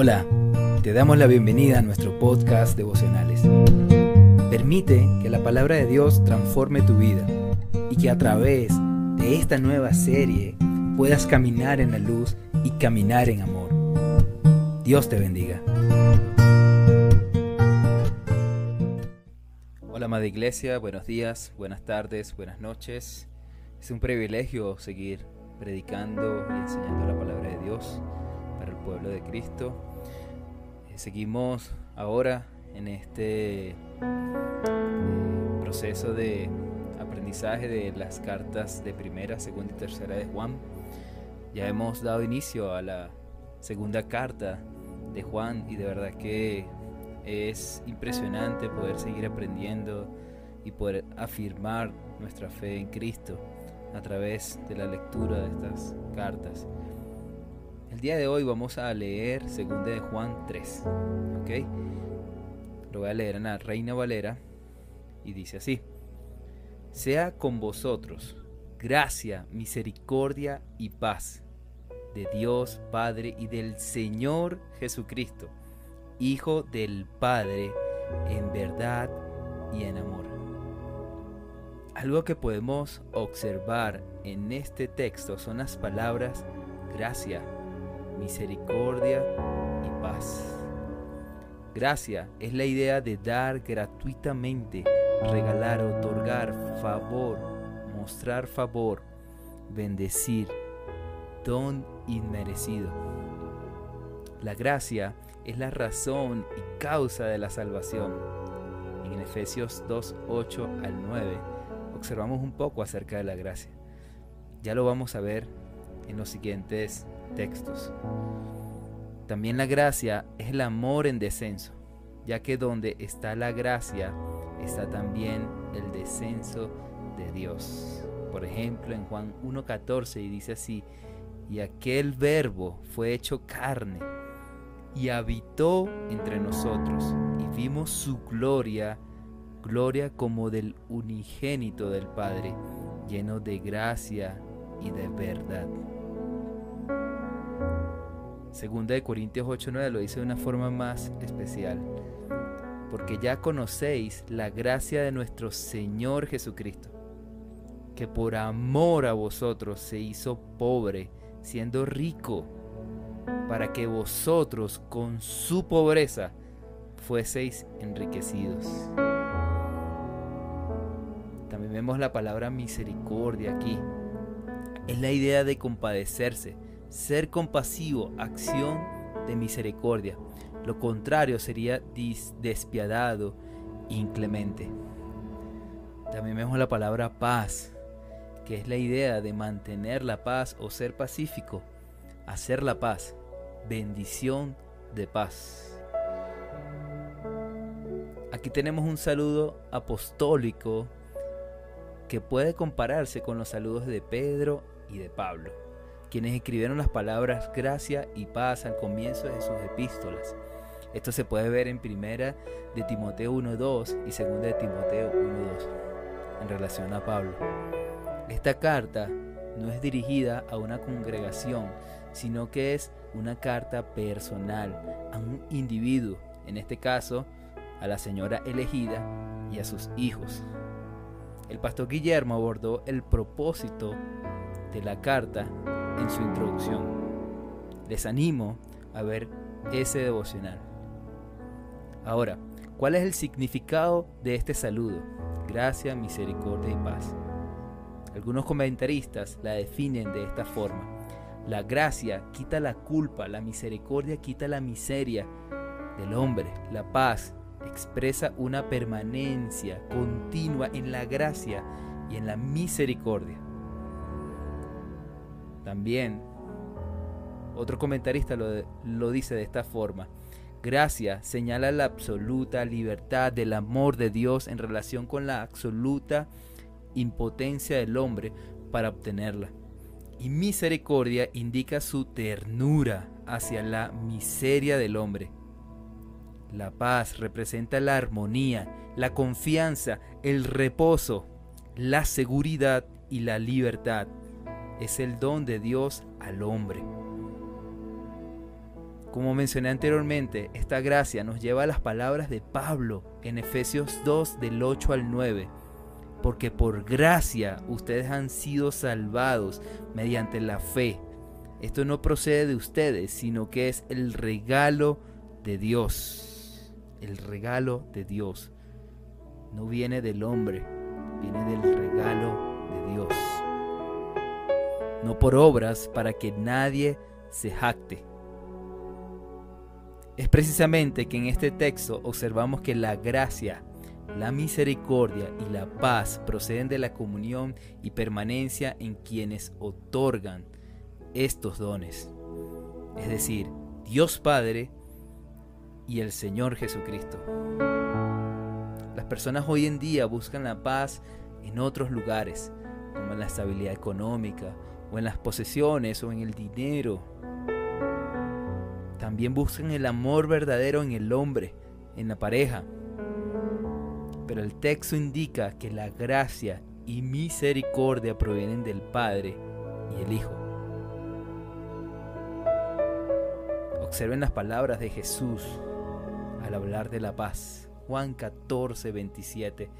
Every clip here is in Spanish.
Hola, te damos la bienvenida a nuestro podcast devocionales. Permite que la palabra de Dios transforme tu vida y que a través de esta nueva serie puedas caminar en la luz y caminar en amor. Dios te bendiga. Hola, amada iglesia, buenos días, buenas tardes, buenas noches. Es un privilegio seguir predicando y enseñando la palabra de Dios para el pueblo de Cristo. Seguimos ahora en este eh, proceso de aprendizaje de las cartas de primera, segunda y tercera de Juan. Ya hemos dado inicio a la segunda carta de Juan y de verdad que es impresionante poder seguir aprendiendo y poder afirmar nuestra fe en Cristo a través de la lectura de estas cartas. El día de hoy vamos a leer 2 de Juan 3. ¿Ok? Lo voy a leer en la Reina Valera y dice así. Sea con vosotros gracia, misericordia y paz de Dios Padre y del Señor Jesucristo, Hijo del Padre, en verdad y en amor. Algo que podemos observar en este texto son las palabras gracia, misericordia y paz. Gracia es la idea de dar gratuitamente, regalar, otorgar favor, mostrar favor, bendecir, don inmerecido. La gracia es la razón y causa de la salvación. En Efesios 2, 8 al 9 observamos un poco acerca de la gracia. Ya lo vamos a ver en los siguientes textos. También la gracia es el amor en descenso, ya que donde está la gracia está también el descenso de Dios. Por ejemplo, en Juan 1.14 y dice así, y aquel verbo fue hecho carne y habitó entre nosotros y vimos su gloria, gloria como del unigénito del Padre, lleno de gracia y de verdad. Segunda de Corintios 8:9 lo dice de una forma más especial. Porque ya conocéis la gracia de nuestro Señor Jesucristo, que por amor a vosotros se hizo pobre, siendo rico, para que vosotros con su pobreza fueseis enriquecidos. También vemos la palabra misericordia aquí. Es la idea de compadecerse, ser compasivo, acción de misericordia. Lo contrario sería despiadado, inclemente. También vemos la palabra paz, que es la idea de mantener la paz o ser pacífico, hacer la paz, bendición de paz. Aquí tenemos un saludo apostólico que puede compararse con los saludos de Pedro y de Pablo, quienes escribieron las palabras gracia y paz al comienzo de sus epístolas. Esto se puede ver en primera de Timoteo 1.2 y segunda de Timoteo 1.2 en relación a Pablo. Esta carta no es dirigida a una congregación, sino que es una carta personal a un individuo, en este caso a la señora elegida y a sus hijos. El pastor Guillermo abordó el propósito de la carta en su introducción. Les animo a ver ese devocional. Ahora, ¿cuál es el significado de este saludo? Gracia, misericordia y paz. Algunos comentaristas la definen de esta forma. La gracia quita la culpa, la misericordia quita la miseria del hombre, la paz expresa una permanencia continua en la gracia y en la misericordia. También otro comentarista lo, dice de esta forma. Gracia señala la absoluta libertad del amor de Dios en relación con la absoluta impotencia del hombre para obtenerla. Y misericordia indica su ternura hacia la miseria del hombre. La paz representa la armonía, la confianza, el reposo, la seguridad y la libertad. Es el don de Dios al hombre. Como mencioné anteriormente, esta gracia nos lleva a las palabras de Pablo en Efesios 2 del 8 al 9. Porque por gracia ustedes han sido salvados mediante la fe. Esto no procede de ustedes, sino que es el regalo de Dios. El regalo de Dios. No viene del hombre, viene del regalo de Dios. No por obras para que nadie se jacte. Es precisamente que en este texto observamos que la gracia, la misericordia y la paz proceden de la comunión y permanencia en quienes otorgan estos dones. Es decir, Dios Padre y el Señor Jesucristo. Las personas hoy en día buscan la paz en otros lugares, como en la estabilidad económica, o en las posesiones, o en el dinero, también buscan el amor verdadero en el hombre, en la pareja. Pero el texto indica que la gracia y misericordia provienen del Padre y el Hijo. Observen las palabras de Jesús al hablar de la paz. Juan 14, 27.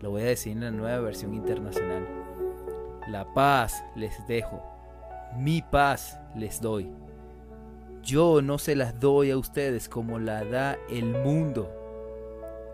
Lo voy a decir en la nueva versión internacional. La paz les dejo, mi paz les doy. Yo no se las doy a ustedes como la da el mundo.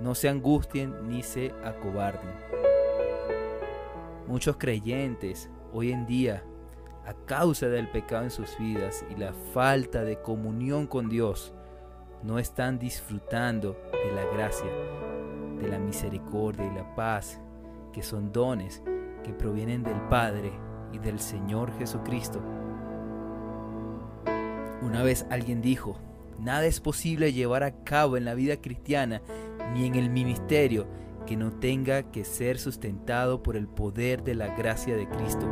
No se angustien ni se acobarden. Muchos creyentes hoy en día, a causa del pecado en sus vidas y la falta de comunión con Dios, no están disfrutando de la gracia, de la misericordia y la paz, que son dones que provienen del Padre y del Señor Jesucristo. Una vez alguien dijo, nada es posible llevar a cabo en la vida cristiana ni en el ministerio que no tenga que ser sustentado por el poder de la gracia de Cristo.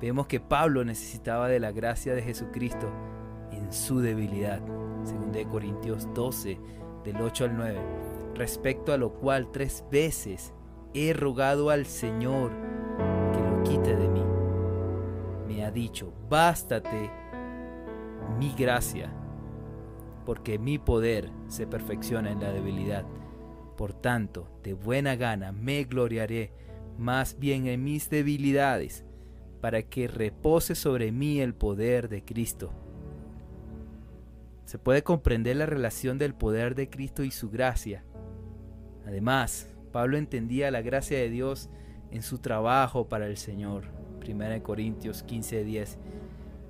Vemos que Pablo necesitaba de la gracia de Jesucristo en su debilidad, según Corintios 12, del 8 al 9, respecto a lo cual tres veces he rogado al Señor que lo quite de mí ha dicho, bástate mi gracia, porque mi poder se perfecciona en la debilidad. Por tanto, de buena gana me gloriaré más bien en mis debilidades, para que repose sobre mí el poder de Cristo. Se puede comprender la relación del poder de Cristo y su gracia. Además, Pablo entendía la gracia de Dios en su trabajo para el Señor. 1 Corintios 15:10.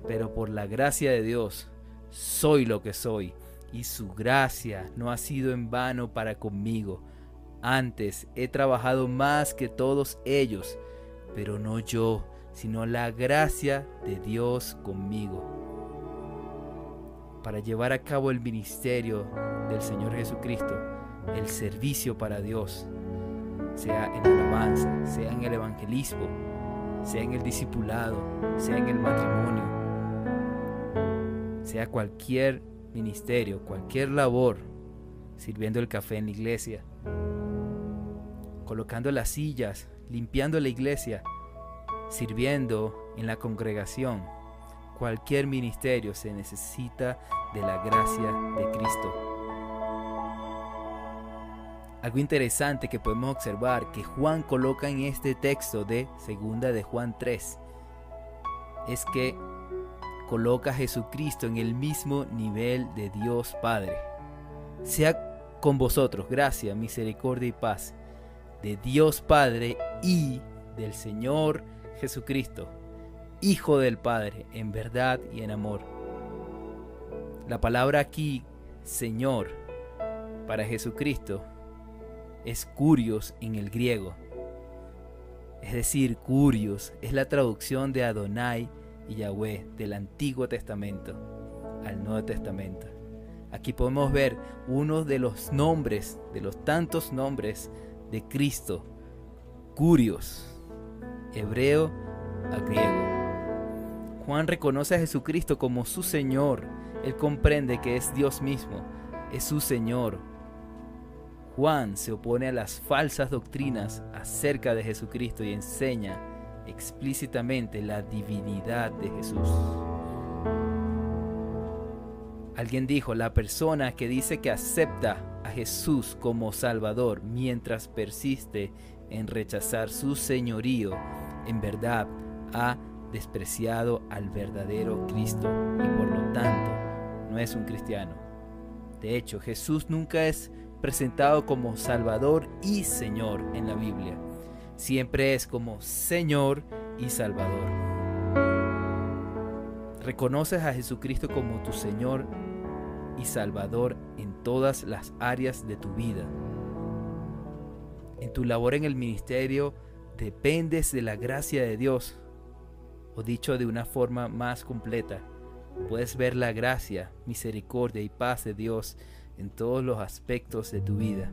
Pero por la gracia de Dios soy lo que soy, y su gracia no ha sido en vano para conmigo. Antes he trabajado más que todos ellos, pero no yo, sino la gracia de Dios conmigo. Para llevar a cabo el ministerio del Señor Jesucristo, el servicio para Dios, sea en alabanza, sea en el evangelismo, sea en el discipulado, sea en el matrimonio, sea cualquier ministerio, cualquier labor, sirviendo el café en la iglesia, colocando las sillas, limpiando la iglesia, sirviendo en la congregación, cualquier ministerio se necesita de la gracia de Cristo. Algo interesante que podemos observar que Juan coloca en este texto de segunda de Juan 3 es que coloca a Jesucristo en el mismo nivel de Dios Padre. Sea con vosotros gracia, misericordia y paz de Dios Padre y del Señor Jesucristo, Hijo del Padre, en verdad y en amor. La palabra aquí, Señor, para Jesucristo, es curios en el griego. Es decir, curios es la traducción de Adonai y Yahweh del Antiguo Testamento al Nuevo Testamento. Aquí podemos ver uno de los nombres, de los tantos nombres de Cristo, curios, hebreo a griego. Juan reconoce a Jesucristo como su Señor. Él comprende que es Dios mismo, es su Señor, Juan se opone a las falsas doctrinas acerca de Jesucristo y enseña explícitamente la divinidad de Jesús. Alguien dijo, la persona que dice que acepta a Jesús como Salvador mientras persiste en rechazar su señorío, en verdad ha despreciado al verdadero Cristo y por lo tanto no es un cristiano. De hecho, Jesús nunca es presentado como Salvador y Señor en la Biblia. Siempre es como Señor y Salvador. ¿Reconoces a Jesucristo como tu Señor y Salvador en todas las áreas de tu vida? En tu labor en el ministerio dependes de la gracia de Dios. O dicho de una forma más completa, puedes ver la gracia, misericordia y paz de Dios en todos los aspectos de tu vida.